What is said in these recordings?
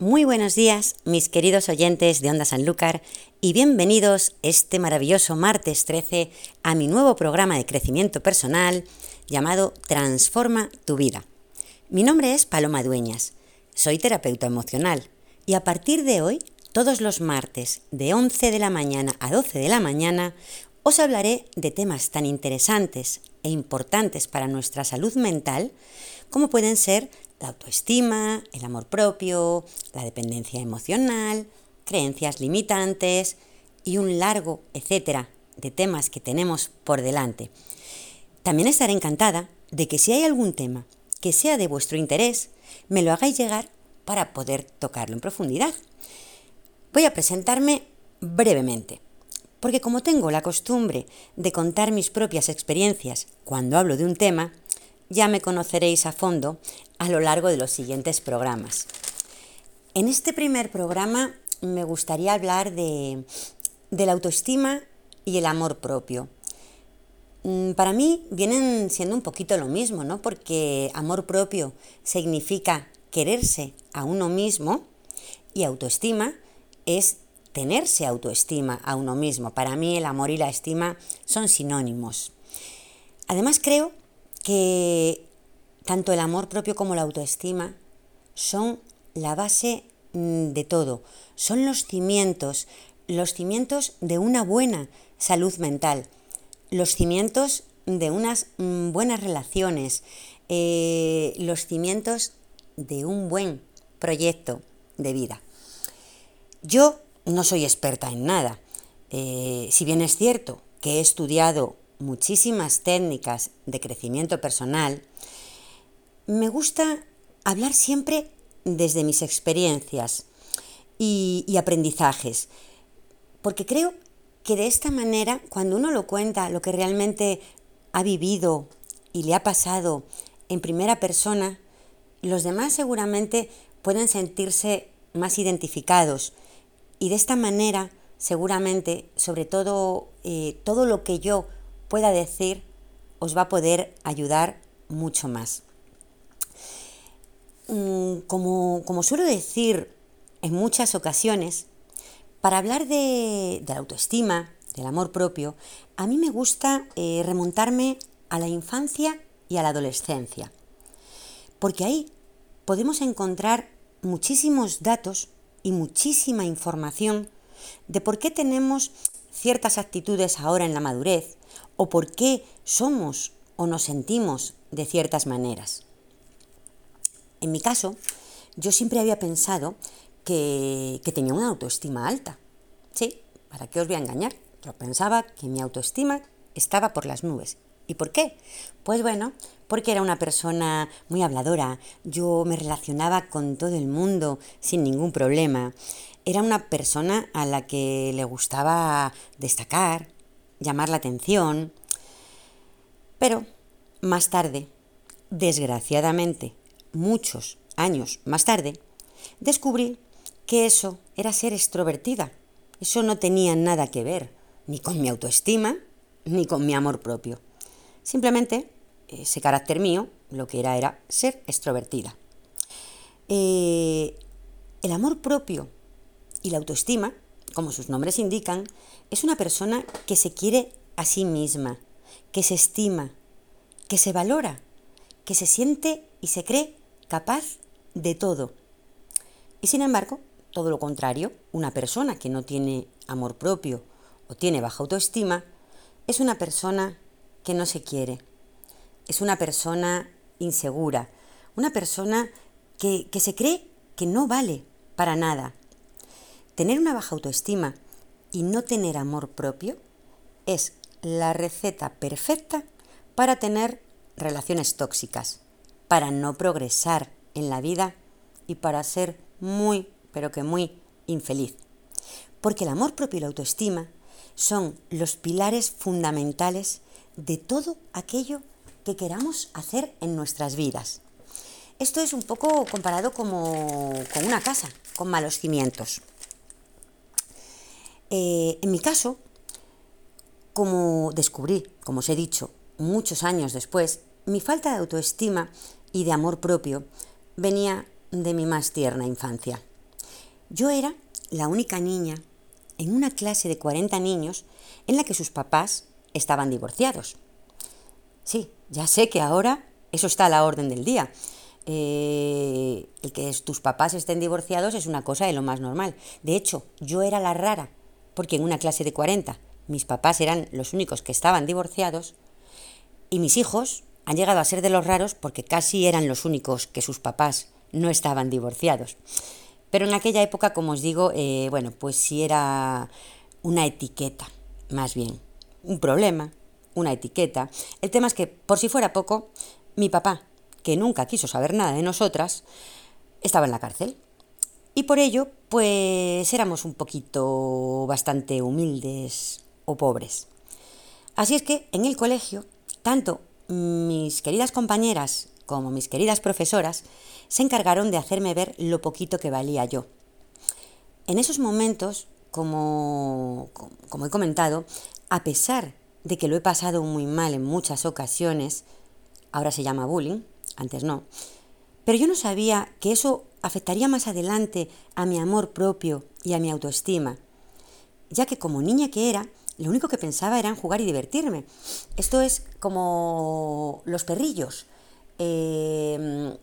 Muy buenos días, mis queridos oyentes de Onda Sanlúcar, y bienvenidos este maravilloso martes 13 a mi nuevo programa de crecimiento personal llamado Transforma tu vida. Mi nombre es Paloma Dueñas, soy terapeuta emocional y a partir de hoy, todos los martes de 11 de la mañana a 12 de la mañana, os hablaré de temas tan interesantes e importantes para nuestra salud mental como pueden ser la autoestima, el amor propio, la dependencia emocional, creencias limitantes y un largo etcétera de temas que tenemos por delante. También estaré encantada de que si hay algún tema que sea de vuestro interés, me lo hagáis llegar para poder tocarlo en profundidad. Voy a presentarme brevemente, porque como tengo la costumbre de contar mis propias experiencias cuando hablo de un tema, ya me conoceréis a fondo a lo largo de los siguientes programas. En este primer programa me gustaría hablar de, la autoestima y el amor propio. Mm, para mí vienen siendo un poquito lo mismo, ¿no? Porque amor propio significa quererse a uno mismo y autoestima es tenerse autoestima a uno mismo. Para mí el amor y la estima son sinónimos. Además creo que tanto el amor propio como la autoestima son la base mm, de todo, son los cimientos, los cimientos de una buena salud mental, los cimientos de unas mm, buenas relaciones, eh, los cimientos de un buen proyecto de vida. Yo no soy experta en nada, eh, si bien es cierto que he estudiado muchísimas técnicas de crecimiento personal, me gusta hablar siempre desde mis experiencias y, aprendizajes, porque creo que de esta manera, cuando uno lo cuenta, lo que realmente ha vivido y le ha pasado en primera persona, los demás seguramente pueden sentirse más identificados. Y de esta manera seguramente, sobre todo, eh, todo lo que yo pueda decir os va a poder ayudar mucho más. Mm, como, suelo decir en muchas ocasiones, para hablar de, la autoestima, del amor propio, a mí me gusta eh, remontarme a la infancia y a la adolescencia, porque ahí podemos encontrar muchísimos datos y muchísima información de por qué tenemos ciertas actitudes ahora en la madurez o por qué somos o nos sentimos de ciertas maneras. En mi caso, yo siempre había pensado que, tenía una autoestima alta. Sí, ¿para qué os voy a engañar? Yo pensaba que mi autoestima estaba por las nubes. ¿Y por qué? Pues bueno, porque era una persona muy habladora, yo me relacionaba con todo el mundo sin ningún problema. Era una persona a la que le gustaba destacar, llamar la atención. Pero más tarde, desgraciadamente, muchos años más tarde, descubrí que eso era ser extrovertida. Eso no tenía nada que ver ni con mi autoestima ni con mi amor propio. Simplemente ese carácter mío lo que era era ser extrovertida. Eh, el amor propio y la autoestima, como sus nombres indican, es una persona que se quiere a sí misma, que se estima, que se valora, que se siente y se cree capaz de todo. Y sin embargo, todo lo contrario, una persona que no tiene amor propio o tiene baja autoestima, es una persona que no se quiere, es una persona insegura, una persona que, que se cree que no vale para nada. Tener una baja autoestima y no tener amor propio es la receta perfecta para tener relaciones tóxicas, para no progresar en la vida y para ser muy, pero que muy infeliz. Porque el amor propio y la autoestima son los pilares fundamentales de todo aquello que queramos hacer en nuestras vidas. Esto es un poco comparado como con una casa, con malos cimientos. Eh, en mi caso, como descubrí, como os he dicho, muchos años después, mi falta de autoestima y de amor propio venía de mi más tierna infancia. Yo era la única niña en una clase de 40 niños en la que sus papás estaban divorciados. Sí, ya sé que ahora eso está a la orden del día. Eh, el que tus papás estén divorciados es una cosa de lo más normal. De hecho, yo era la rara, porque en una clase de 40 mis papás eran los únicos que estaban divorciados y mis hijos han llegado a ser de los raros porque casi eran los únicos que sus papás no estaban divorciados. Pero en aquella época, como os digo, eh, bueno, pues sí era una etiqueta, más bien. Un problema, una etiqueta. El tema es que, por si fuera poco, mi papá, que nunca quiso saber nada de nosotras, estaba en la cárcel. Y por ello, pues éramos un poquito bastante humildes o pobres. Así es que en el colegio, tanto mis queridas compañeras como mis queridas profesoras se encargaron de hacerme ver lo poquito que valía yo. En esos momentos, como, como he comentado, a pesar de que lo he pasado muy mal en muchas ocasiones, ahora se llama bullying, antes no, pero yo no sabía que eso afectaría más adelante a mi amor propio y a mi autoestima, ya que como niña que era, lo único que pensaba era en jugar y divertirme. Esto es como los perrillos. Em,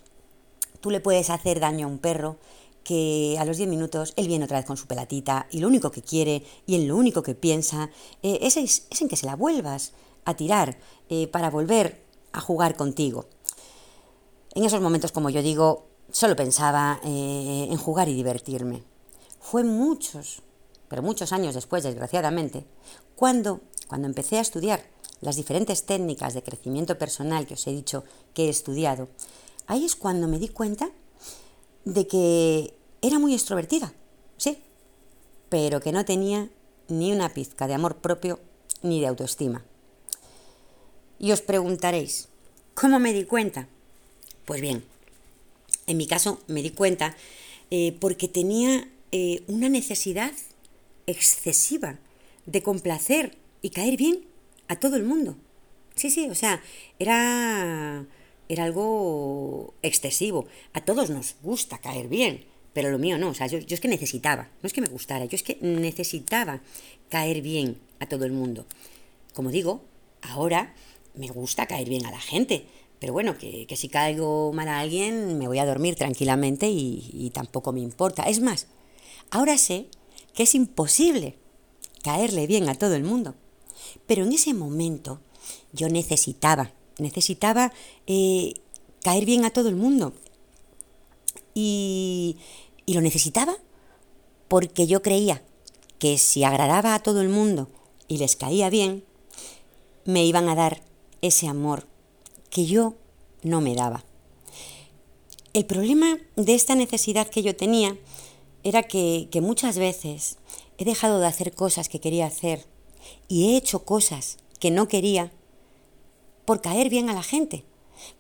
tú le puedes hacer daño a un perro que a los 10 minutos él viene otra vez con su pelatita y lo único que quiere y en lo único que piensa eh, es, en que se la vuelvas a tirar eh, para volver a jugar contigo. En esos momentos, como yo digo, solo pensaba eh, en jugar y divertirme. Fue muchos, pero muchos años después, desgraciadamente, cuando, cuando empecé a estudiar las diferentes técnicas de crecimiento personal que os he dicho que he estudiado, ahí es cuando me di cuenta de que era muy extrovertida, sí, pero que no tenía ni una pizca de amor propio ni de autoestima. Y os preguntaréis, ¿cómo me di cuenta? Pues bien, en mi caso me di cuenta eh, porque tenía eh, una necesidad excesiva de complacer y caer bien a todo el mundo. Sí, sí, o sea, era, era algo excesivo. A todos nos gusta caer bien, pero lo mío no. O sea, yo, yo es que necesitaba, no es que me gustara, yo es que necesitaba caer bien a todo el mundo. Como digo, ahora me gusta caer bien a la gente, pero bueno, que, si caigo mal a alguien me voy a dormir tranquilamente y, y tampoco me importa. Es más, ahora sé que es imposible caerle bien a todo el mundo. Pero en ese momento yo necesitaba, necesitaba eh, caer bien a todo el mundo. Y, y lo necesitaba porque yo creía que si agradaba a todo el mundo y les caía bien, me iban a dar ese amor que yo no me daba. El problema de esta necesidad que yo tenía era que, que muchas veces he dejado de hacer cosas que quería hacer y he hecho cosas que no quería por caer bien a la gente.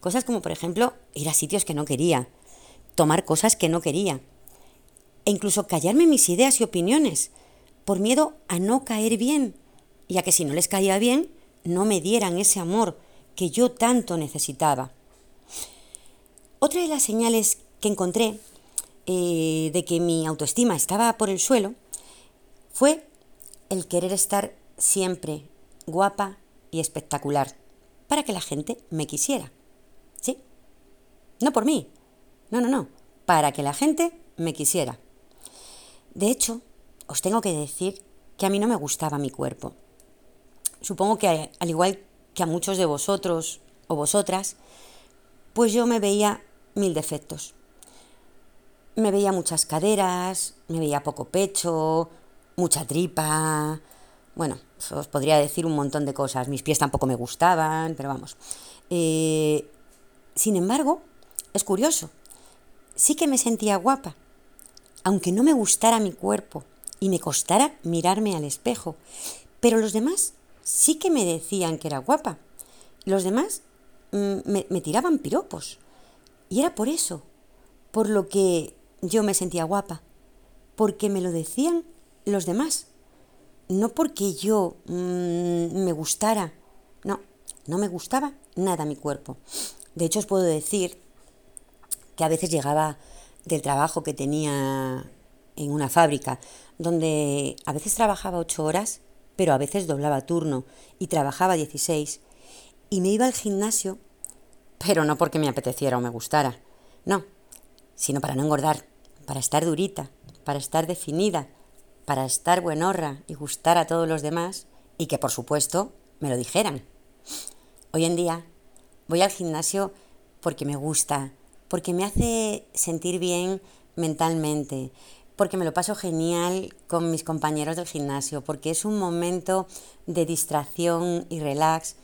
Cosas como, por ejemplo, ir a sitios que no quería, tomar cosas que no quería, e incluso callarme mis ideas y opiniones, por miedo a no caer bien, y a que si no les caía bien, no me dieran ese amor que yo tanto necesitaba. Otra de las señales que encontré eh, de que mi autoestima estaba por el suelo fue el querer estar siempre guapa y espectacular para que la gente me quisiera. ¿Sí? No por mí. No, no, no. Para que la gente me quisiera. De hecho, os tengo que decir que a mí no me gustaba mi cuerpo. Supongo que al igual que a muchos de vosotros o vosotras, pues yo me veía mil defectos. Me veía muchas caderas, me veía poco pecho, mucha tripa. Bueno, os podría decir un montón de cosas. Mis pies tampoco me gustaban, pero vamos. Eh, sin embargo, es curioso. Sí que me sentía guapa, aunque no me gustara mi cuerpo y me costara mirarme al espejo. Pero los demás sí que me decían que era guapa. Los demás mm, me, me tiraban piropos. Y era por eso, por lo que yo me sentía guapa, porque me lo decían los demás. No porque yo mm, me gustara, no, no me gustaba nada mi cuerpo. De hecho, os puedo decir que a veces llegaba del trabajo que tenía en una fábrica donde a veces trabajaba ocho horas, pero a veces doblaba turno y trabajaba 16 y me iba al gimnasio, pero no porque me apeteciera o me gustara, no, sino para no engordar, para estar durita, para estar definida, para estar buenorra y gustar a todos los demás y que por supuesto me lo dijeran. Hoy en día voy al gimnasio porque me gusta, porque me hace sentir bien mentalmente, porque me lo paso genial con mis compañeros del gimnasio, porque es un momento de distracción y relax,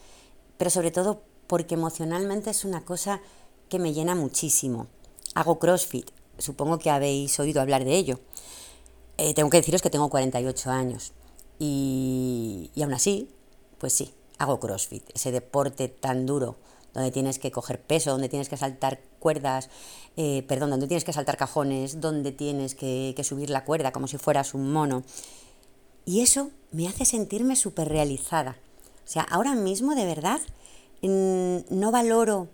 pero sobre todo porque emocionalmente es una cosa que me llena muchísimo. Hago CrossFit, supongo que habéis oído hablar de ello. Eh, tengo que deciros que tengo 48 años y, y aún así, pues sí, hago CrossFit, ese deporte tan duro donde tienes que coger peso, donde tienes que saltar cuerdas, eh, perdón, donde tienes que saltar cajones, donde tienes que, subir la cuerda como si fueras un mono. Y eso me hace sentirme súper realizada. O sea, ahora mismo de verdad no valoro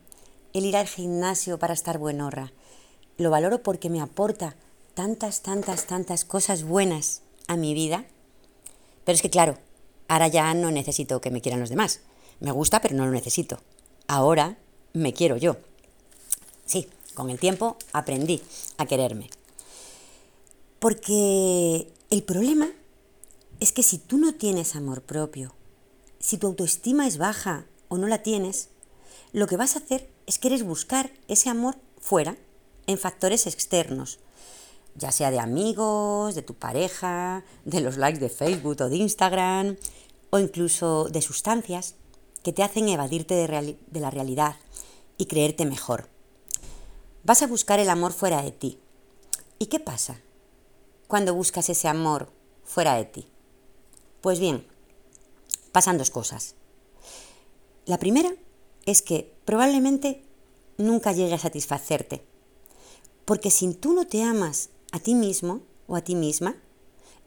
el ir al gimnasio para estar buenorra. Lo valoro porque me aporta tantas, tantas, tantas cosas buenas a mi vida. Pero es que claro, ahora ya no necesito que me quieran los demás. Me gusta, pero no lo necesito ahora me quiero yo. Sí, con el tiempo aprendí a quererme. Porque el problema es que si tú no tienes amor propio, si tu autoestima es baja o no la tienes, lo que vas a hacer es querer buscar ese amor fuera, en factores externos, ya sea de amigos, de tu pareja, de los likes de Facebook o de Instagram, o incluso de sustancias que te hacen evadirte de, la realidad y creerte mejor. Vas a buscar el amor fuera de ti. ¿Y qué pasa cuando buscas ese amor fuera de ti? Pues bien, pasan dos cosas. La primera es que probablemente nunca llegue a satisfacerte, porque si tú no te amas a ti mismo o a ti misma,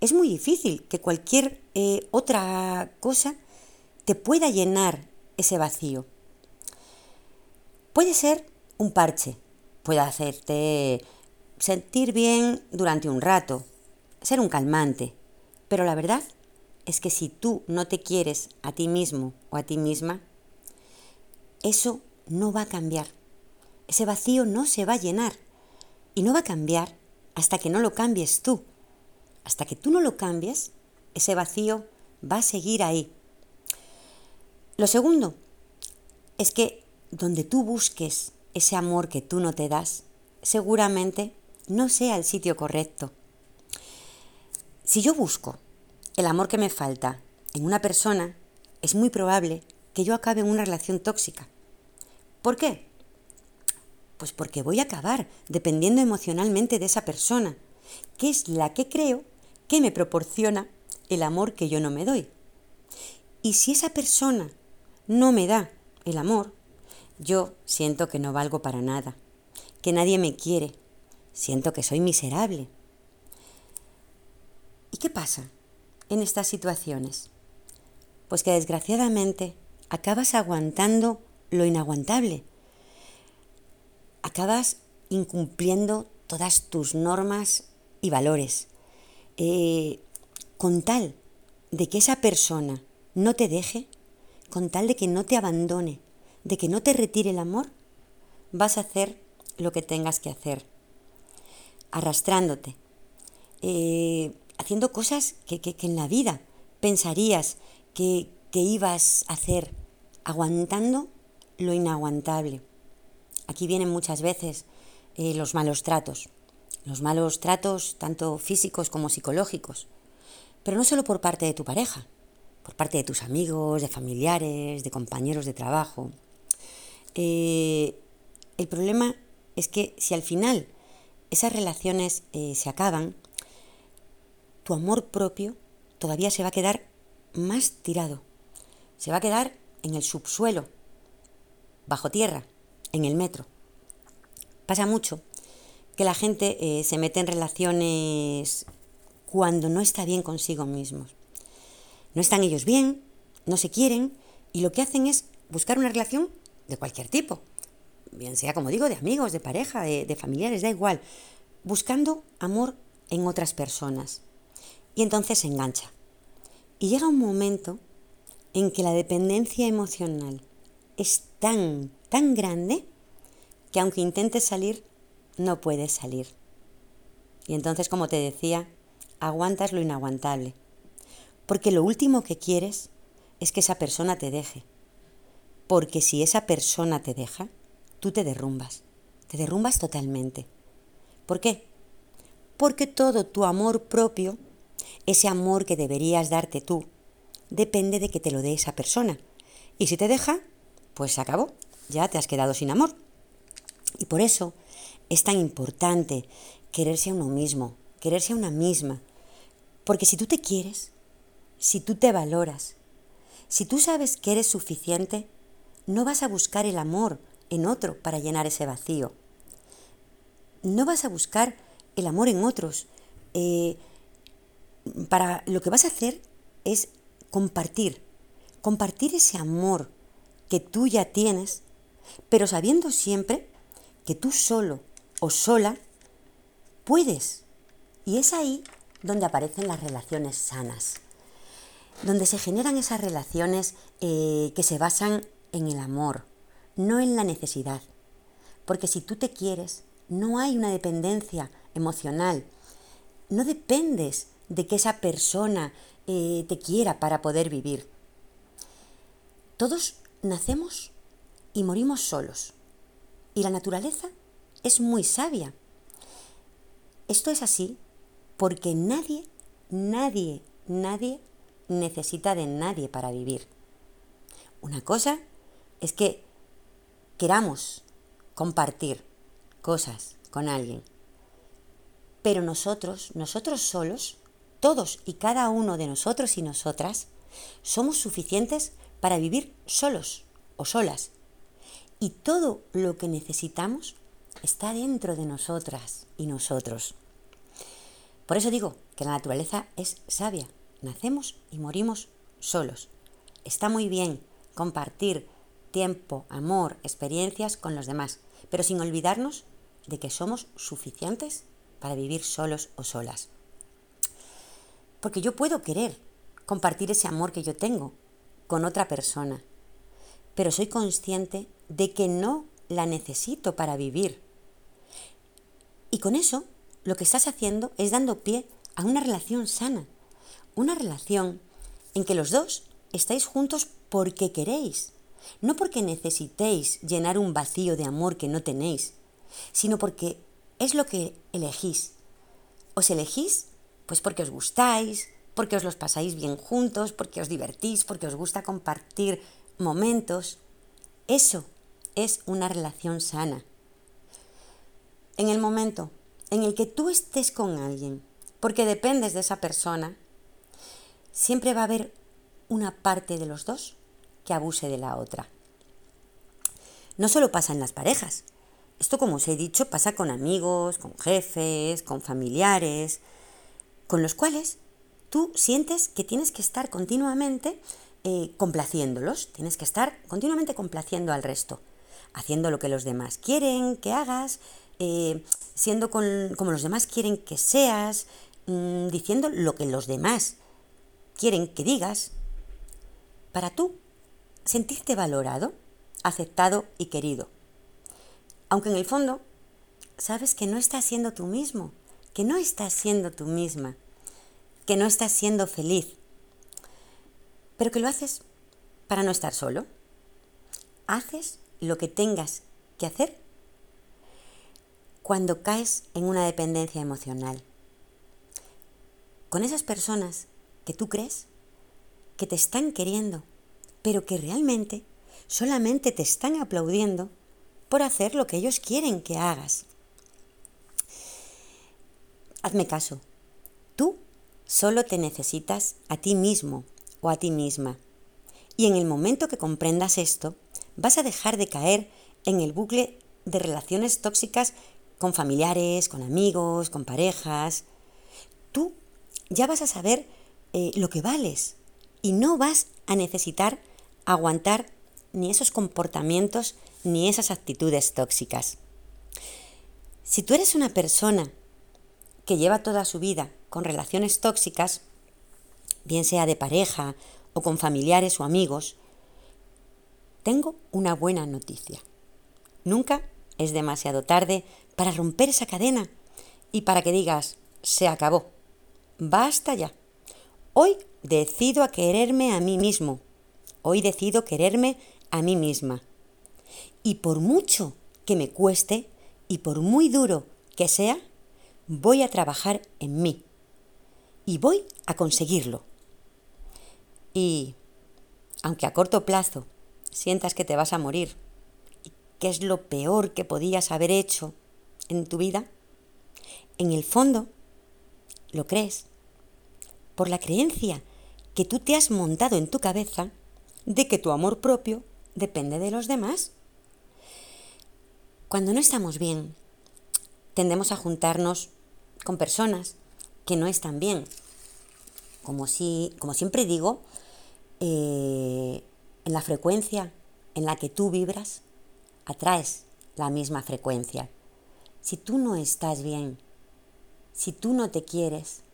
es muy difícil que cualquier eh, otra cosa te pueda llenar ese vacío. Puede ser un parche, puede hacerte sentir bien durante un rato, ser un calmante, pero la verdad es que si tú no te quieres a ti mismo o a ti misma, eso no va a cambiar. Ese vacío no se va a llenar y no va a cambiar hasta que no lo cambies tú. Hasta que tú no lo cambies, ese vacío va a seguir ahí. Lo segundo es que donde tú busques ese amor que tú no te das, seguramente no sea el sitio correcto. Si yo busco el amor que me falta en una persona, es muy probable que yo acabe en una relación tóxica. ¿Por qué? Pues porque voy a acabar dependiendo emocionalmente de esa persona, que es la que creo que me proporciona el amor que yo no me doy. Y si esa persona no me da el amor, yo siento que no valgo para nada, que nadie me quiere, siento que soy miserable. ¿Y qué pasa en estas situaciones? Pues que desgraciadamente acabas aguantando lo inaguantable, acabas incumpliendo todas tus normas y valores, eh, con tal de que esa persona no te deje, con tal de que no te abandone, de que no te retire el amor, vas a hacer lo que tengas que hacer, arrastrándote, eh, haciendo cosas que, en la vida pensarías que, ibas a hacer, aguantando lo inaguantable. Aquí vienen muchas veces eh, los malos tratos, los malos tratos tanto físicos como psicológicos, pero no solo por parte de tu pareja, por parte de tus amigos, de familiares, de compañeros de trabajo. Eh, el problema es que si al final esas relaciones eh, se acaban, tu amor propio todavía se va a quedar más tirado. Se va a quedar en el subsuelo, bajo tierra, en el metro. Pasa mucho que la gente eh, se mete en relaciones cuando no está bien consigo mismos. No están ellos bien, no se quieren y lo que hacen es buscar una relación de cualquier tipo, bien sea como digo, de amigos, de pareja, de, familiares, da igual, buscando amor en otras personas y entonces se engancha. Y llega un momento en que la dependencia emocional es tan, tan grande que aunque intentes salir, no puedes salir. Y entonces, como te decía, aguantas lo inaguantable. Porque lo último que quieres es que esa persona te deje. Porque si esa persona te deja, tú te derrumbas. Te derrumbas totalmente. ¿Por qué? Porque todo tu amor propio, ese amor que deberías darte tú, depende de que te lo dé esa persona. Y si te deja, pues se acabó. Ya te has quedado sin amor. Y por eso es tan importante quererse a uno mismo, quererse a una misma. Porque si tú te quieres, si tú te valoras, si tú sabes que eres suficiente, no vas a buscar el amor en otro para llenar ese vacío. No vas a buscar el amor en otros. Eh, para lo que vas a hacer es compartir, compartir ese amor que tú ya tienes, pero sabiendo siempre que tú solo o sola puedes. Y es ahí donde aparecen las relaciones sanas, donde se generan esas relaciones eh, que se basan en el amor, no en la necesidad. Porque si tú te quieres, no hay una dependencia emocional. No dependes de que esa persona eh, te quiera para poder vivir. Todos nacemos y morimos solos. Y la naturaleza es muy sabia. Esto es así porque nadie, nadie, nadie necesita de nadie para vivir. Una cosa es que queramos compartir cosas con alguien. Pero nosotros, nosotros solos, todos y cada uno de nosotros y nosotras, somos suficientes para vivir solos o solas. Y todo lo que necesitamos está dentro de nosotras y nosotros. Por eso digo que la naturaleza es sabia. Nacemos y morimos solos. Está muy bien compartir tiempo, amor, experiencias con los demás, pero sin olvidarnos de que somos suficientes para vivir solos o solas. Porque yo puedo querer compartir ese amor que yo tengo con otra persona, pero soy consciente de que no la necesito para vivir. Y con eso lo que estás haciendo es dando pie a una relación sana, una relación en que los dos estáis juntos porque queréis, no porque necesitéis llenar un vacío de amor que no tenéis, sino porque es lo que elegís. Os elegís pues porque os gustáis, porque os los pasáis bien juntos, porque os divertís, porque os gusta compartir momentos. Eso es una relación sana. En el momento en el que tú estés con alguien, porque dependes de esa persona, siempre va a haber una parte de los dos que abuse de la otra. No solo pasa en las parejas. Esto, como os he dicho, pasa con amigos, con jefes, con familiares, con los cuales tú sientes que tienes que estar continuamente eh, complaciéndolos, tienes que estar continuamente complaciendo al resto, haciendo lo que los demás quieren que hagas, eh, siendo como los demás quieren que seas, mm, diciendo lo que los demás quieren que digas, para tú sentirte valorado, aceptado y querido. Aunque en el fondo sabes que no estás siendo tú mismo, que no estás siendo tú misma, que no estás siendo feliz, pero que lo haces para no estar solo. Haces lo que tengas que hacer cuando caes en una dependencia emocional. Con esas personas que tú crees que te están queriendo, pero que realmente solamente te están aplaudiendo por hacer lo que ellos quieren que hagas. Hazme caso, tú solo te necesitas a ti mismo o a ti misma. Y en el momento que comprendas esto, vas a dejar de caer en el bucle de relaciones tóxicas con familiares, con amigos, con parejas. Tú ya vas a saber eh, lo que vales y no vas a necesitar aguantar ni esos comportamientos ni esas actitudes tóxicas. Si tú eres una persona que lleva toda su vida con relaciones tóxicas, bien sea de pareja o con familiares o amigos, tengo una buena noticia. Nunca es demasiado tarde para romper esa cadena y para que digas, se acabó, basta ya. Hoy decido a quererme a mí mismo. Hoy decido quererme a mí misma. Y por mucho que me cueste y por muy duro que sea, voy a trabajar en mí. Y voy a conseguirlo. Y, aunque a corto plazo sientas que te vas a morir, que es lo peor que podías haber hecho en tu vida, en el fondo lo crees por la creencia que tú te has montado en tu cabeza de que tu amor propio depende de los demás. Cuando no estamos bien, tendemos a juntarnos con personas que no están bien. Como, si, como siempre digo, eh, en la frecuencia en la que tú vibras, atraes la misma frecuencia. Si tú no estás bien, si tú no te quieres,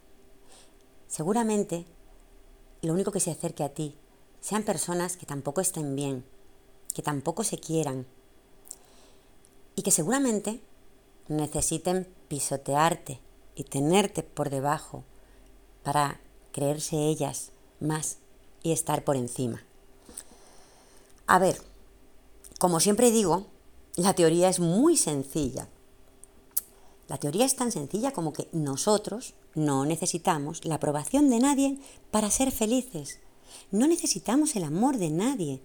seguramente lo único que se acerque a ti sean personas que tampoco estén bien, que tampoco se quieran y que seguramente necesiten pisotearte y tenerte por debajo para creerse ellas más y estar por encima. A ver, como siempre digo, la teoría es muy sencilla. La teoría es tan sencilla como que nosotros no necesitamos la aprobación de nadie para ser felices. No necesitamos el amor de nadie,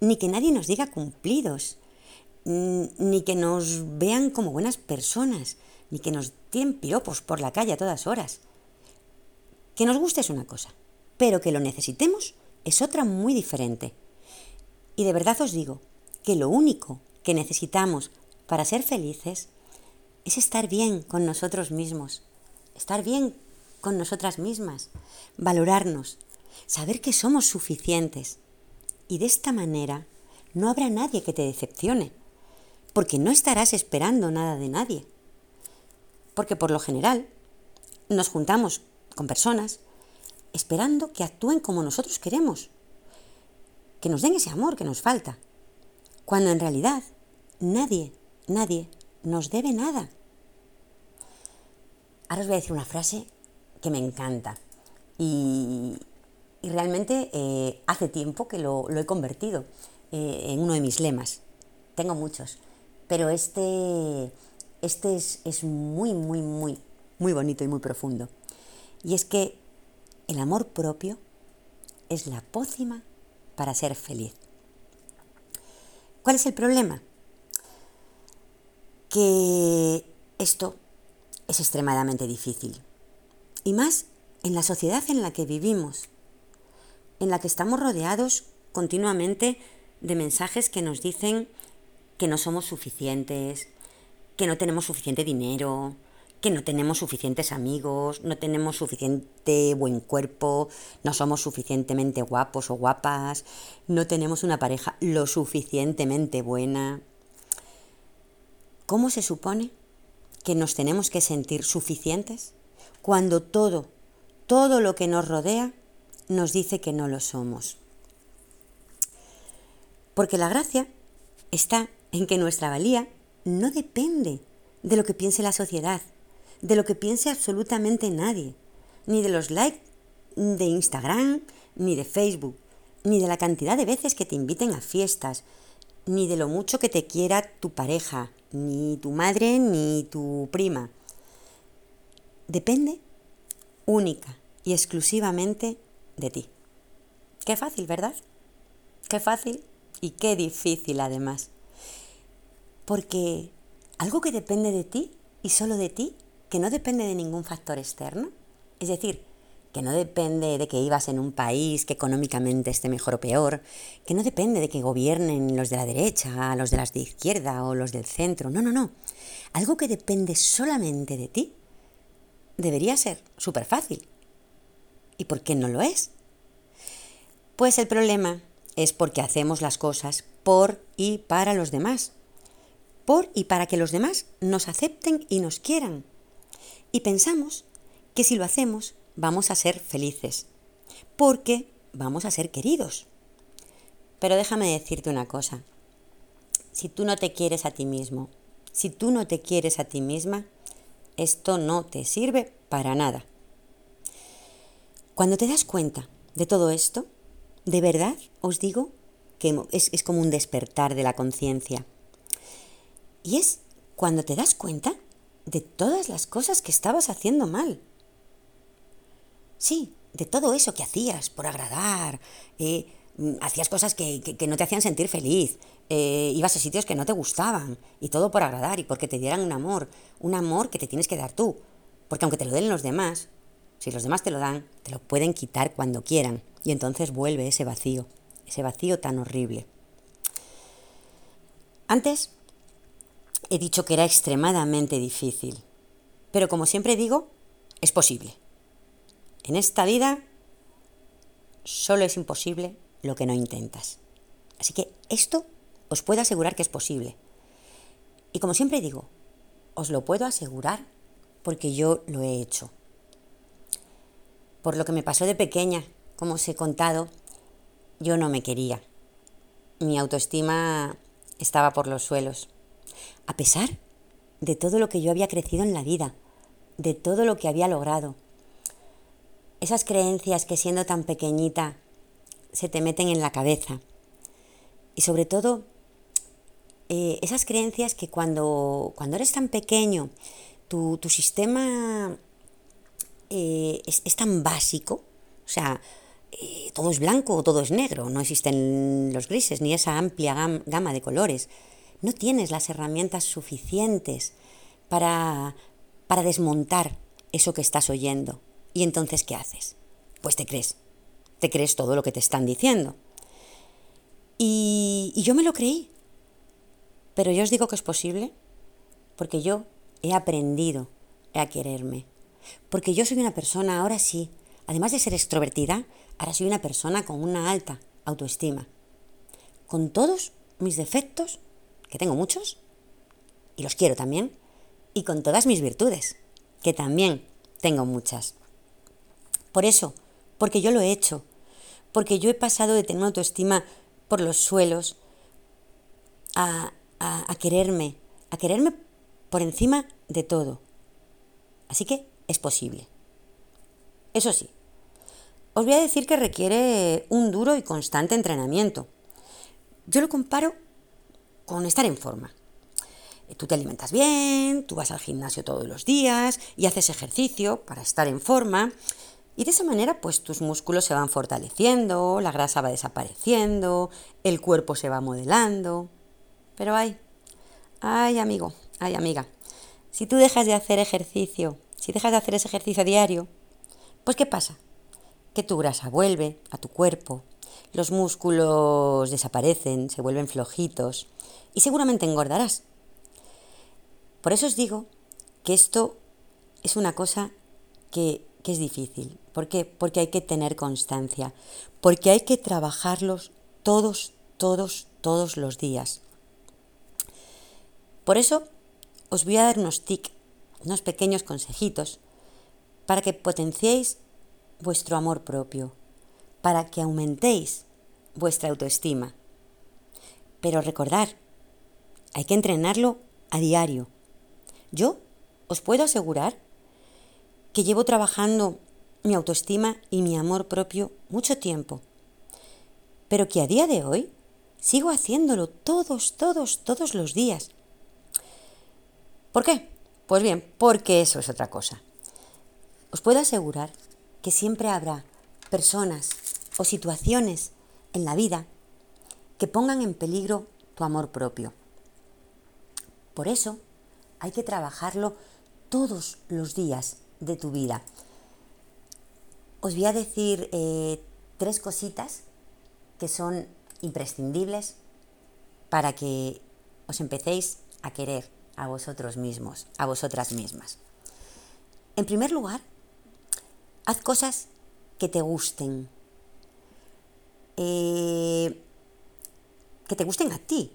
ni que nadie nos diga cumplidos, ni que nos vean como buenas personas, ni que nos tiren piropos por la calle a todas horas. Que nos guste es una cosa, pero que lo necesitemos es otra muy diferente. Y de verdad os digo que lo único que necesitamos para ser felices es estar bien con nosotros mismos, estar bien con nosotras mismas, valorarnos, saber que somos suficientes. Y de esta manera no habrá nadie que te decepcione, porque no estarás esperando nada de nadie. Porque por lo general nos juntamos con personas esperando que actúen como nosotros queremos, que nos den ese amor que nos falta, cuando en realidad nadie, nadie nos debe nada. Ahora os voy a decir una frase que me encanta y, realmente eh, hace tiempo que lo, he convertido eh, en uno de mis lemas. Tengo muchos, pero este, este es, es muy, muy, muy, muy bonito y muy profundo. Y es que el amor propio es la pócima para ser feliz. ¿Cuál es el problema? Que esto es extremadamente difícil. Y más en la sociedad en la que vivimos, en la que estamos rodeados continuamente de mensajes que nos dicen que no somos suficientes, que no tenemos suficiente dinero, que no tenemos suficientes amigos, no tenemos suficiente buen cuerpo, no somos suficientemente guapos o guapas, no tenemos una pareja lo suficientemente buena. ¿Cómo se supone que nos tenemos que sentir suficientes cuando todo, todo lo que nos rodea nos dice que no lo somos? Porque la gracia está en que nuestra valía no depende de lo que piense la sociedad, de lo que piense absolutamente nadie, ni de los likes de Instagram, ni de Facebook, ni de la cantidad de veces que te inviten a fiestas, ni de lo mucho que te quiera tu pareja, ni tu madre, ni tu prima. Depende única y exclusivamente de ti. Qué fácil, ¿verdad? Qué fácil y qué difícil además. Porque algo que depende de ti y solo de ti que no depende de ningún factor externo, es decir, que no depende de que ibas en un país que económicamente esté mejor o peor, que no depende de que gobiernen los de la derecha, los de las de izquierda o los del centro, no, no, no. Algo que depende solamente de ti debería ser súper fácil. ¿Y por qué no lo es? Pues el problema es porque hacemos las cosas por y para los demás. Por y para que los demás nos acepten y nos quieran Y pensamos que si lo hacemos vamos a ser felices, porque vamos a ser queridos. Pero déjame decirte una cosa, si tú no te quieres a ti mismo, si tú no te quieres a ti misma, esto no te sirve para nada. Cuando te das cuenta de todo esto, de verdad os digo que es, es como un despertar de la conciencia. Y es cuando te das cuenta de todas las cosas que estabas haciendo mal. Sí, de todo eso que hacías por agradar, eh, mm, hacías cosas que, no te hacían sentir feliz, eh, ibas a sitios que no te gustaban, y todo por agradar y porque te dieran un amor, un amor que te tienes que dar tú, porque aunque te lo den los demás, si los demás te lo dan, te lo pueden quitar cuando quieran, y entonces vuelve ese vacío, ese vacío tan horrible. Antes he dicho que era extremadamente difícil, pero como siempre digo, es posible. En esta vida solo es imposible lo que no intentas. Así que esto os puedo asegurar que es posible. Y como siempre digo, os lo puedo asegurar porque yo lo he hecho. Por lo que me pasó de pequeña, como os he contado, yo no me quería. Mi autoestima estaba por los suelos. A pesar de todo lo que yo había crecido en la vida, de todo lo que había logrado, esas creencias que siendo tan pequeñita se te meten en la cabeza. Y sobre todo, eh, esas creencias que cuando, cuando eres tan pequeño, tu, sistema eh, es, tan básico, o sea, eh, todo es blanco o todo es negro, no existen los grises ni esa amplia gama de colores. No tienes las herramientas suficientes para, para desmontar eso que estás oyendo. ¿Y entonces qué haces? Pues te crees. Te crees todo lo que te están diciendo. Y, yo me lo creí. Pero yo os digo que es posible porque yo he aprendido a quererme. Porque yo soy una persona, ahora sí, además de ser extrovertida, ahora soy una persona con una alta autoestima. Con todos mis defectos, que tengo muchos, y los quiero también, y con todas mis virtudes, que también tengo muchas. Por eso, porque yo lo he hecho, porque yo he pasado de tener una autoestima por los suelos a, a, quererme, a quererme por encima de todo. Así que es posible. Eso sí, os voy a decir que requiere un duro y constante entrenamiento. Yo lo comparo con estar en forma. Tú te alimentas bien, tú vas al gimnasio todos los días y haces ejercicio para estar en forma y de esa manera, pues tus músculos se van fortaleciendo, la grasa va desapareciendo, el cuerpo se va modelando. Pero ay, ay amigo, ay amiga, si tú dejas de hacer ejercicio, si dejas de hacer ese ejercicio diario, pues ¿qué pasa? Que tu grasa vuelve a tu cuerpo, los músculos desaparecen, se vuelven flojitos y seguramente engordarás. Por eso os digo que esto es una cosa que que es difícil. ¿Por qué? Porque hay que tener constancia, porque hay que trabajarlos todos, todos, todos los días. Por eso os voy a dar unos tics, unos pequeños consejitos, para que potenciéis vuestro amor propio, para que aumentéis vuestra autoestima. Pero recordar, hay que entrenarlo a diario. Yo os puedo asegurar que llevo trabajando mi autoestima y mi amor propio mucho tiempo, pero que a día de hoy sigo haciéndolo todos, todos, todos los días. ¿Por qué? Pues bien, porque eso es otra cosa. Os puedo asegurar que siempre habrá personas o situaciones en la vida que pongan en peligro tu amor propio. Por eso hay que trabajarlo todos los días de tu vida. Os voy a decir eh, tres cositas que son imprescindibles para que os empecéis a querer a vosotros mismos, a vosotras mismas. En primer lugar, haz cosas que te gusten, eh, que te gusten a ti,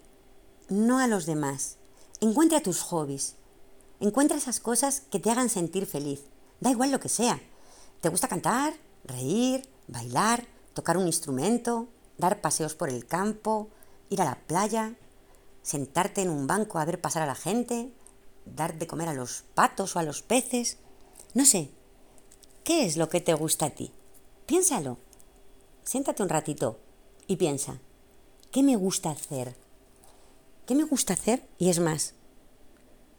no a los demás. Encuentra tus hobbies, Encuentra esas cosas que te hagan sentir feliz. Da igual lo que sea. ¿Te gusta cantar, reír, bailar, tocar un instrumento, dar paseos por el campo, ir a la playa, sentarte en un banco a ver pasar a la gente, dar de comer a los patos o a los peces? No sé. ¿Qué es lo que te gusta a ti? Piénsalo. Siéntate un ratito y piensa, ¿qué me gusta hacer? ¿Qué me gusta hacer? Y es más,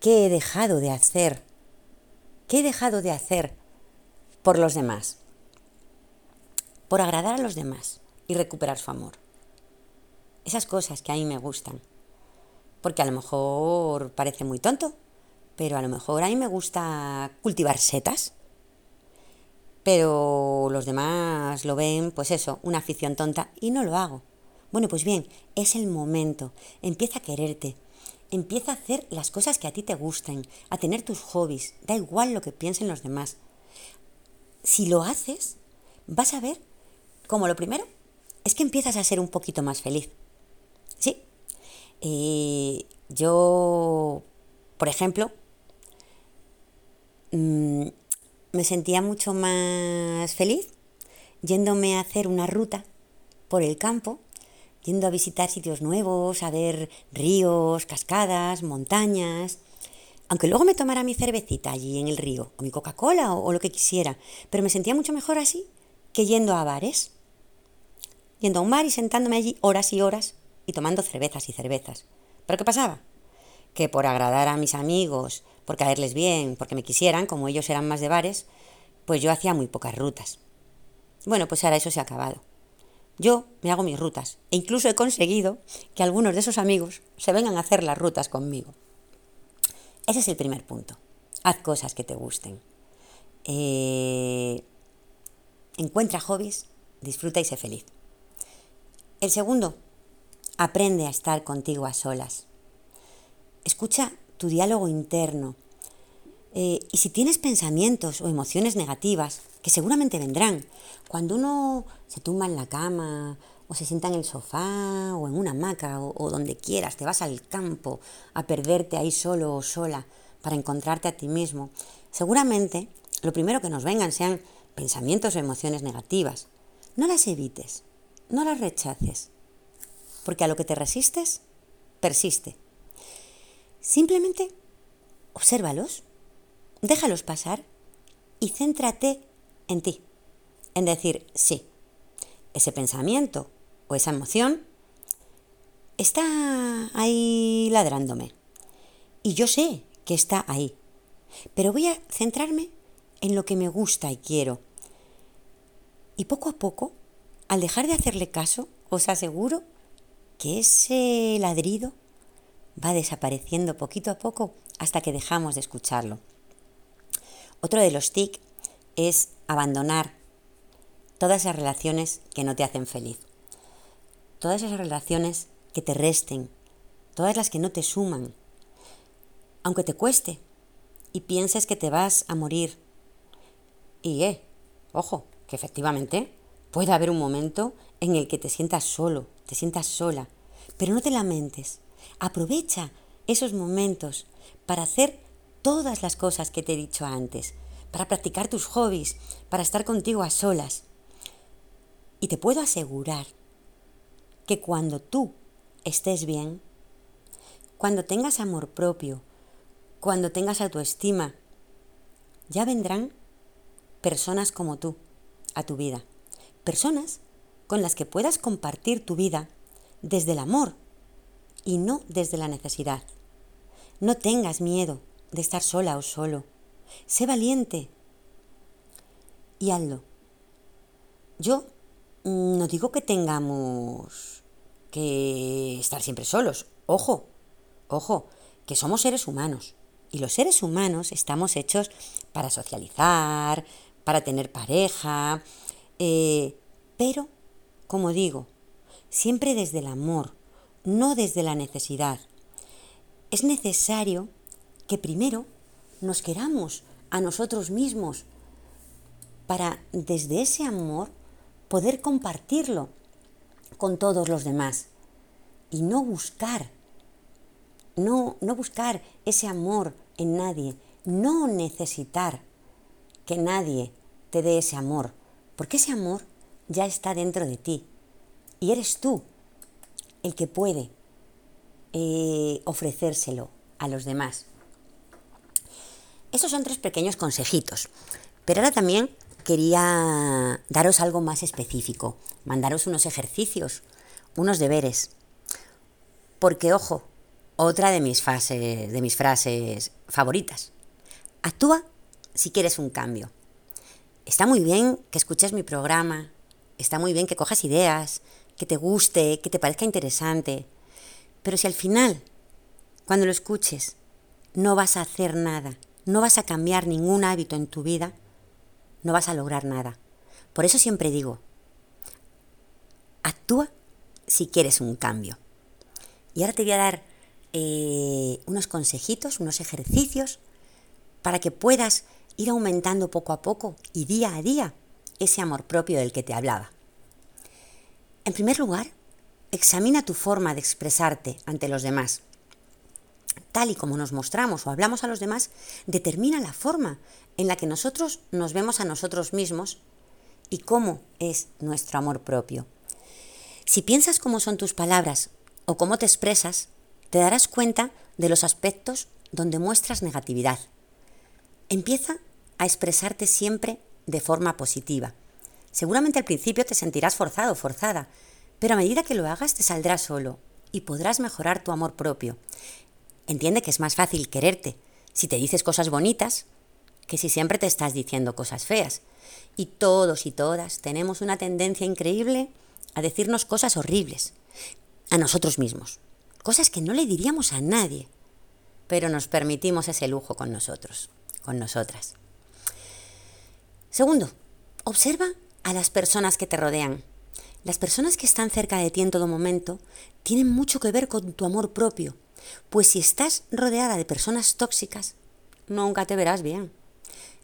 ¿qué he dejado de hacer? ¿Qué he dejado de hacer por los demás? Por agradar a los demás y recuperar su amor. Esas cosas que a mí me gustan. Porque a lo mejor parece muy tonto, pero a lo mejor a mí me gusta cultivar setas. Pero los demás lo ven, pues eso, una afición tonta y no lo hago. Bueno, pues bien, es el momento. Empieza a quererte. Empieza a hacer las cosas que a ti te gusten, a tener tus hobbies. Da igual lo que piensen los demás. Si lo haces, vas a ver como lo primero es que empiezas a ser un poquito más feliz. Sí. Eh, yo, por ejemplo, mm, me sentía mucho más feliz yéndome a hacer una ruta por el campo yendo a visitar sitios nuevos, a ver ríos, cascadas, montañas. Aunque luego me tomara mi cervecita allí en el río, o mi Coca-Cola, o, lo que quisiera, pero me sentía mucho mejor así que yendo a bares. Yendo a un bar y sentándome allí horas y horas y tomando cervezas y cervezas. ¿Pero qué pasaba? Que por agradar a mis amigos, por caerles bien, porque me quisieran, como ellos eran más de bares, pues yo hacía muy pocas rutas. Bueno, pues ahora eso se ha acabado. Yo me hago mis rutas e incluso he conseguido que algunos de esos amigos se vengan a hacer las rutas conmigo. Ese es el primer punto. Haz cosas que te gusten. Eh, encuentra hobbies, disfruta y sé feliz. El segundo, aprende a estar contigo a solas. Escucha tu diálogo interno. Eh, y si tienes pensamientos o emociones negativas, que seguramente vendrán. Cuando uno se tumba en la cama o se sienta en el sofá o en una hamaca o, donde quieras, te vas al campo a perderte ahí solo o sola para encontrarte a ti mismo, seguramente lo primero que nos vengan sean pensamientos o emociones negativas. No las evites, no las rechaces, porque a lo que te resistes, persiste. Simplemente obsérvalos, déjalos pasar y céntrate en ti, en decir, sí, ese pensamiento o esa emoción está ahí ladrándome. Y yo sé que está ahí. Pero voy a centrarme en lo que me gusta y quiero. Y poco a poco, al dejar de hacerle caso, os aseguro que ese ladrido va desapareciendo poquito a poco hasta que dejamos de escucharlo. Otro de los TIC es abandonar todas esas relaciones que no te hacen feliz. Todas esas relaciones que te resten, todas las que no te suman. Aunque te cueste y pienses que te vas a morir. Y, eh, ojo, que efectivamente puede haber un momento en el que te sientas solo, te sientas sola, pero no te lamentes. Aprovecha esos momentos para hacer todas las cosas que te he dicho antes, para practicar tus hobbies, para estar contigo a solas. Y te puedo asegurar que cuando tú estés bien, cuando tengas amor propio, cuando tengas autoestima, ya vendrán personas como tú a tu vida. Personas con las que puedas compartir tu vida desde el amor y no desde la necesidad. No tengas miedo de estar sola o solo. Sé valiente y hazlo. Yo no digo que tengamos que estar siempre solos. Ojo, ojo, que somos seres humanos. Y los seres humanos estamos hechos para socializar, para tener pareja, eh, pero, como digo, siempre desde el amor, no desde la necesidad. Es necesario que primero nos queramos a nosotros mismos para desde ese amor poder compartirlo con todos los demás y no buscar, no, no buscar ese amor en nadie, no necesitar que nadie te dé ese amor, porque ese amor ya está dentro de ti y eres tú el que puede eh, ofrecérselo a los demás. Esos son tres pequeños consejitos, pero ahora también quería daros algo más específico, mandaros unos ejercicios, unos deberes, porque ojo, otra de mis, de mis frases favoritas, actúa si quieres un cambio. Está muy bien que escuches mi programa, está muy bien que cojas ideas, que te guste, que te parezca interesante, pero si al final, cuando lo escuches, no vas a hacer nada, no vas a cambiar ningún hábito en tu vida, no vas a lograr nada. Por eso siempre digo, actúa si quieres un cambio. Y ahora te voy a dar eh, unos consejitos, unos ejercicios para que puedas ir aumentando poco a poco y día a día ese amor propio del que te hablaba. En primer lugar, examina tu forma de expresarte ante los demás. Tal y como nos mostramos o hablamos a los demás, determina la forma en la que nosotros nos vemos a nosotros mismos y cómo es nuestro amor propio. Si piensas cómo son tus palabras o cómo te expresas, te darás cuenta de los aspectos donde muestras negatividad. Empieza a expresarte siempre de forma positiva. Seguramente al principio te sentirás forzado, forzada, pero a medida que lo hagas te saldrá solo y podrás mejorar tu amor propio. Entiende que es más fácil quererte si te dices cosas bonitas que si siempre te estás diciendo cosas feas. Y todos y todas tenemos una tendencia increíble a decirnos cosas horribles, a nosotros mismos, cosas que no le diríamos a nadie, pero nos permitimos ese lujo con nosotros, con nosotras. Segundo, observa a las personas que te rodean. Las personas que están cerca de ti en todo momento tienen mucho que ver con tu amor propio, pues si estás rodeada de personas tóxicas, nunca te verás bien.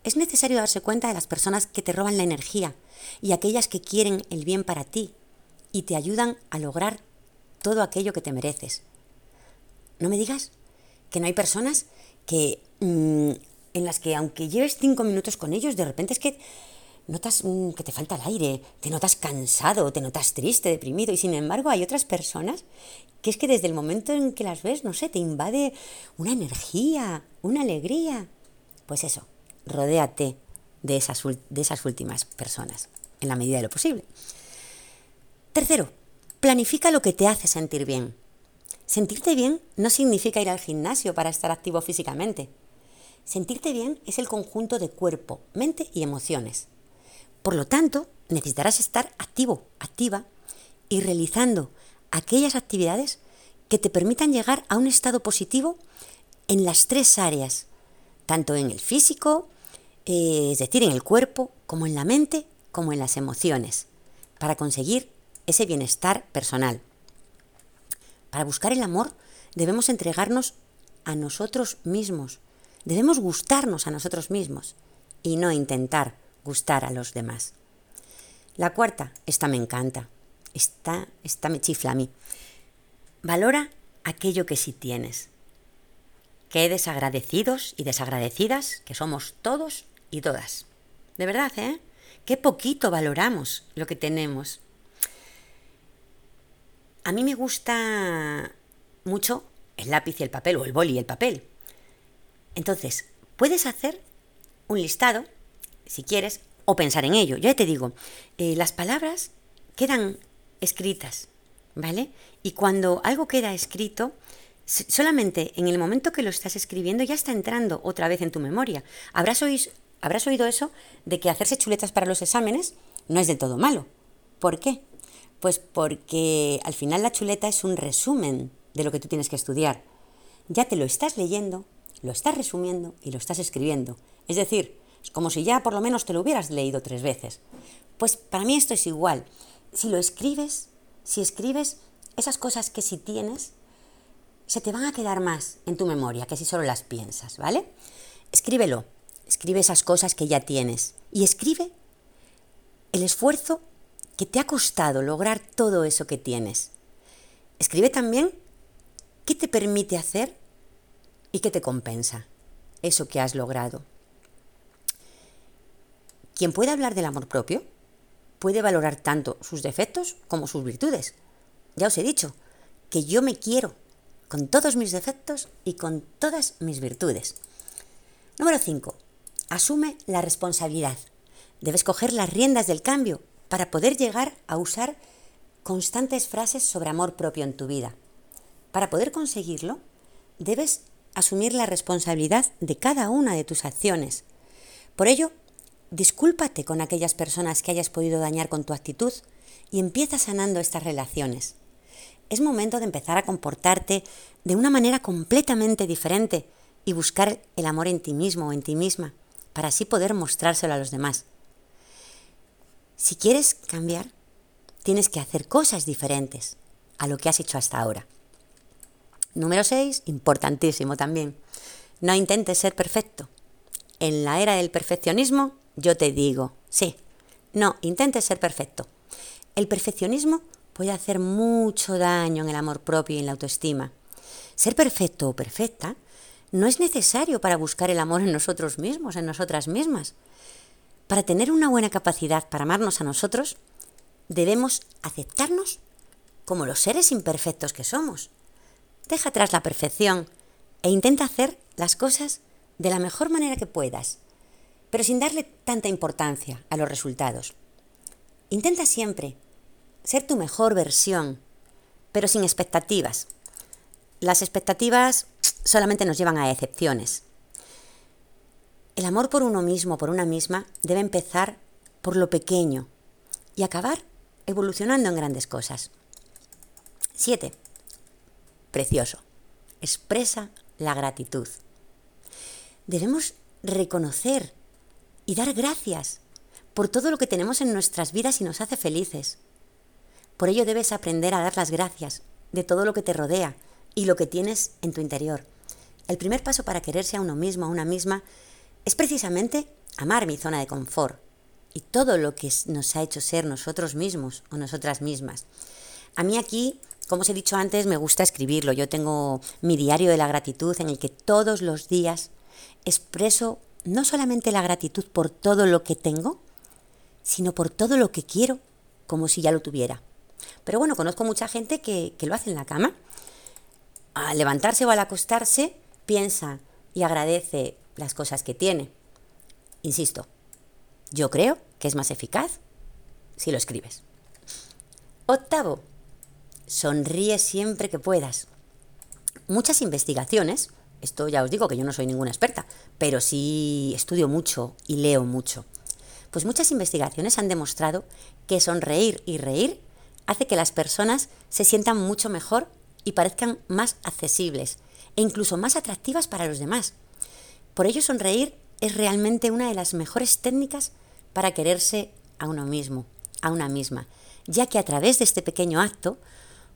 Es necesario darse cuenta de las personas que te roban la energía y aquellas que quieren el bien para ti y te ayudan a lograr todo aquello que te mereces. No me digas que no hay personas que mm, en las que aunque lleves cinco minutos con ellos, de repente es que notas mm, que te falta el aire, te notas cansado, te notas triste, deprimido, y sin embargo hay otras personas que es que desde el momento en que las ves, no sé, te invade una energía, una alegría. Pues eso, rodéate de esas, de esas últimas personas, en la medida de lo posible. Tercero, planifica lo que te hace sentir bien. Sentirte bien no significa ir al gimnasio para estar activo físicamente. Sentirte bien es el conjunto de cuerpo, mente y emociones. Por lo tanto, necesitarás estar activo, activa y realizando aquellas actividades que te permitan llegar a un estado positivo en las tres áreas, tanto en el físico, eh, es decir, en el cuerpo, como en la mente, como en las emociones, para conseguir ese bienestar personal. Para buscar el amor debemos entregarnos a nosotros mismos, Debemos gustarnos a nosotros mismos y no intentar gustar a los demás. La cuarta, esta me encanta, esta, esta me chifla a mí. Valora aquello que sí tienes. Qué desagradecidos y desagradecidas que somos todos y todas. De verdad, ¿eh? Qué poquito valoramos lo que tenemos. A mí me gusta mucho el lápiz y el papel, o el boli y el papel. Entonces, puedes hacer un listado, si quieres, o pensar en ello. Ya te digo, eh, las palabras quedan escritas, ¿vale? Y cuando algo queda escrito, solamente en el momento que lo estás escribiendo ya está entrando otra vez en tu memoria. Habrás, habrás oído eso de que hacerse chuletas para los exámenes no es del todo malo. ¿Por qué? Pues porque al final la chuleta es un resumen de lo que tú tienes que estudiar. Ya te lo estás leyendo, lo estás resumiendo y lo estás escribiendo. Es decir, es como si ya por lo menos te lo hubieras leído tres veces. Pues para mí esto es igual. Si lo escribes, si escribes esas cosas que si tienes, se te van a quedar más en tu memoria que si solo las piensas, ¿vale? Escríbelo, escribe esas cosas que ya tienes y escribe el esfuerzo que te ha costado lograr todo eso que tienes. Escribe también qué te permite hacer y qué te compensa. eso que has logrado. Quien puede hablar del amor propio puede valorar tanto sus defectos como sus virtudes. Ya os he dicho que yo me quiero con todos mis defectos y con todas mis virtudes. Número 5. Asume la responsabilidad. Debes coger las riendas del cambio para poder llegar a usar constantes frases sobre amor propio en tu vida. Para poder conseguirlo, debes asumir la responsabilidad de cada una de tus acciones. Por ello, discúlpate con aquellas personas que hayas podido dañar con tu actitud y empieza sanando estas relaciones. Es momento de empezar a comportarte de una manera completamente diferente y buscar el amor en ti mismo o en ti misma, para así poder mostrárselo a los demás. Si quieres cambiar, tienes que hacer cosas diferentes a lo que has hecho hasta ahora. Número 6, importantísimo también. No intentes ser perfecto. En la era del perfeccionismo, yo te digo, sí, no intentes ser perfecto. El perfeccionismo puede hacer mucho daño en el amor propio y en la autoestima. Ser perfecto o perfecta no es necesario para buscar el amor en nosotros mismos, en nosotras mismas. Para tener una buena capacidad para amarnos a nosotros, debemos aceptarnos como los seres imperfectos que somos. Deja atrás la perfección e intenta hacer las cosas de la mejor manera que puedas, pero sin darle tanta importancia a los resultados. Intenta siempre ser tu mejor versión, pero sin expectativas. Las expectativas solamente nos llevan a excepciones. El amor por uno mismo, por una misma, debe empezar por lo pequeño y acabar evolucionando en grandes cosas. 7. Precioso. Expresa la gratitud. Debemos reconocer y dar gracias por todo lo que tenemos en nuestras vidas y nos hace felices. Por ello debes aprender a dar las gracias de todo lo que te rodea y lo que tienes en tu interior. El primer paso para quererse a uno mismo, a una misma, es precisamente amar mi zona de confort y todo lo que nos ha hecho ser nosotros mismos o nosotras mismas. A mí aquí, como os he dicho antes, me gusta escribirlo. Yo tengo mi diario de la gratitud en el que todos los días expreso no solamente la gratitud por todo lo que tengo, sino por todo lo que quiero, como si ya lo tuviera. Pero bueno, conozco mucha gente que, que lo hace en la cama. Al levantarse o al acostarse, piensa y agradece las cosas que tiene. Insisto, yo creo que es más eficaz si lo escribes. Octavo, sonríe siempre que puedas. Muchas investigaciones, esto ya os digo que yo no soy ninguna experta, pero sí estudio mucho y leo mucho. Pues muchas investigaciones han demostrado que sonreír y reír hace que las personas se sientan mucho mejor y parezcan más accesibles e incluso más atractivas para los demás. Por ello, sonreír es realmente una de las mejores técnicas para quererse a uno mismo, a una misma, ya que a través de este pequeño acto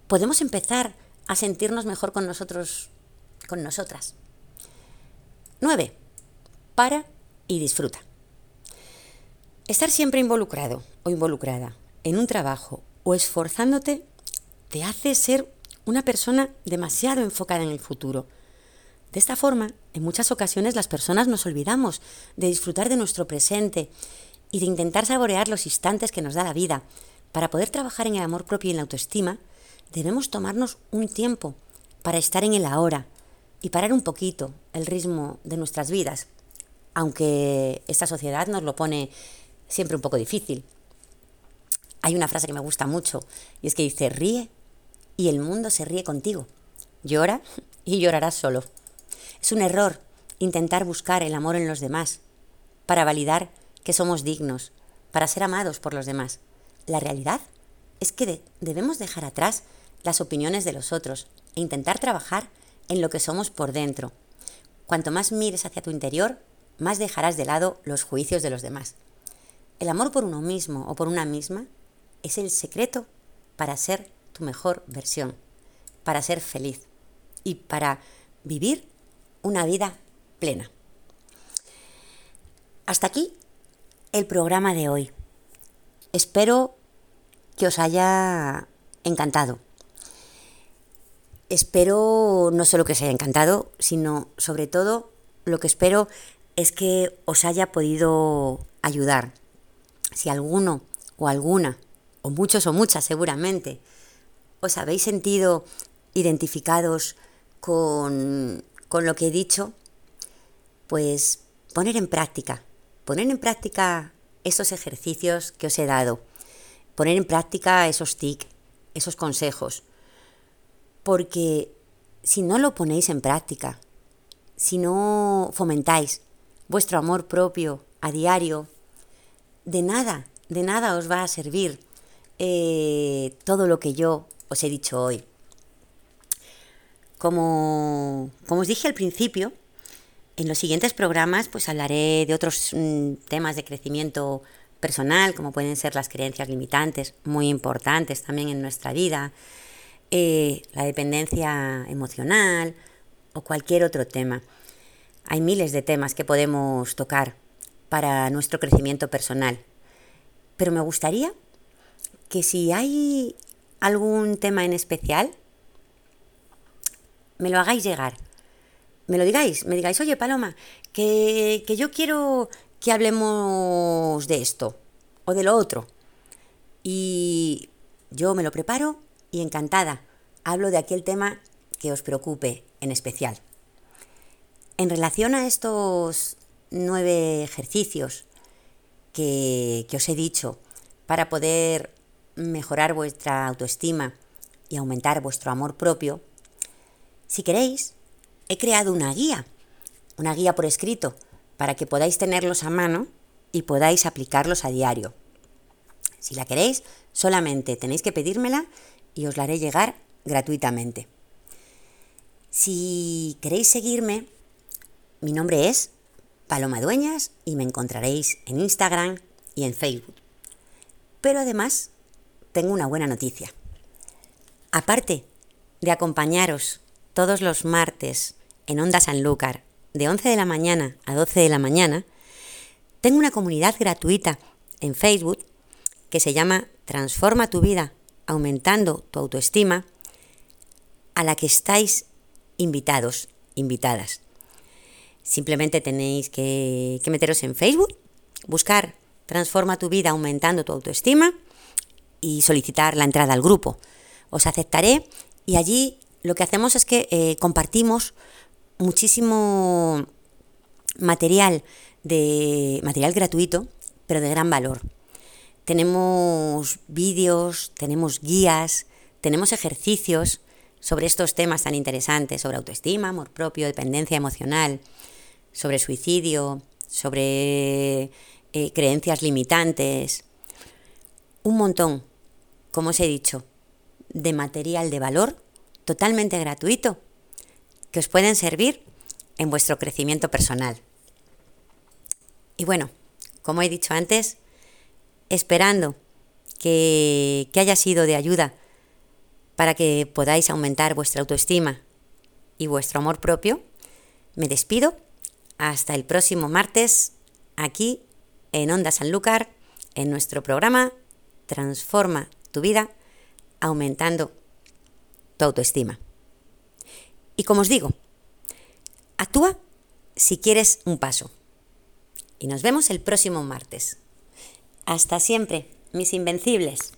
podemos empezar a sentirnos mejor con nosotros, con nosotras. 9. Para y disfruta. Estar siempre involucrado o involucrada en un trabajo o esforzándote te hace ser una persona demasiado enfocada en el futuro de esta forma, en muchas ocasiones las personas nos olvidamos de disfrutar de nuestro presente y de intentar saborear los instantes que nos da la vida. Para poder trabajar en el amor propio y en la autoestima, debemos tomarnos un tiempo para estar en el ahora y parar un poquito el ritmo de nuestras vidas, aunque esta sociedad nos lo pone siempre un poco difícil. Hay una frase que me gusta mucho y es que dice, ríe y el mundo se ríe contigo. Llora y llorarás solo. Es un error intentar buscar el amor en los demás para validar que somos dignos, para ser amados por los demás. La realidad es que debemos dejar atrás las opiniones de los otros e intentar trabajar en lo que somos por dentro. Cuanto más mires hacia tu interior, más dejarás de lado los juicios de los demás. El amor por uno mismo o por una misma es el secreto para ser tu mejor versión, para ser feliz y para vivir una vida plena. Hasta aquí el programa de hoy. Espero que os haya encantado. Espero no solo que os haya encantado, sino sobre todo lo que espero es que os haya podido ayudar. Si alguno o alguna, o muchos o muchas seguramente, os habéis sentido identificados con, con lo que he dicho, pues poner en práctica, poner en práctica esos ejercicios que os he dado, poner en práctica esos TIC, esos consejos, porque si no lo ponéis en práctica, si no fomentáis vuestro amor propio a diario, de nada, de nada os va a servir eh, todo lo que yo os he dicho hoy. Como, como os dije al principio, en los siguientes programas pues hablaré de otros mm, temas de crecimiento personal, como pueden ser las creencias limitantes, muy importantes también en nuestra vida, eh, la dependencia emocional o cualquier otro tema. Hay miles de temas que podemos tocar para nuestro crecimiento personal. Pero me gustaría que si hay algún tema en especial, me lo hagáis llegar. Me lo digáis, me digáis, oye Paloma, que, que yo quiero que hablemos de esto o de lo otro. Y yo me lo preparo y encantada hablo de aquel tema que os preocupe en especial. En relación a estos nueve ejercicios que, que os he dicho para poder mejorar vuestra autoestima y aumentar vuestro amor propio, si queréis, he creado una guía, una guía por escrito, para que podáis tenerlos a mano y podáis aplicarlos a diario. Si la queréis, solamente tenéis que pedírmela y os la haré llegar gratuitamente. Si queréis seguirme, mi nombre es Paloma Dueñas y me encontraréis en Instagram y en Facebook. Pero además, tengo una buena noticia. Aparte de acompañaros todos los martes en Onda Sanlúcar de 11 de la mañana a 12 de la mañana, tengo una comunidad gratuita en Facebook que se llama Transforma tu vida aumentando tu autoestima, a la que estáis invitados, invitadas. Simplemente tenéis que, que meteros en Facebook, buscar Transforma tu vida aumentando tu autoestima y solicitar la entrada al grupo. Os aceptaré y allí lo que hacemos es que eh, compartimos muchísimo material de material gratuito, pero de gran valor. Tenemos vídeos, tenemos guías, tenemos ejercicios sobre estos temas tan interesantes, sobre autoestima, amor propio, dependencia emocional, sobre suicidio, sobre eh, creencias limitantes, un montón, como os he dicho, de material de valor totalmente gratuito que os pueden servir en vuestro crecimiento personal. Y bueno, como he dicho antes, esperando que, haya sido de ayuda para que podáis aumentar vuestra autoestima y vuestro amor propio, me despido hasta el próximo martes aquí en Onda Sanlúcar en nuestro programa Transforma tu vida aumentando tu autoestima. Y como os digo, actúa si quieres un paso. Y nos vemos el próximo martes. Hasta siempre, mis invencibles.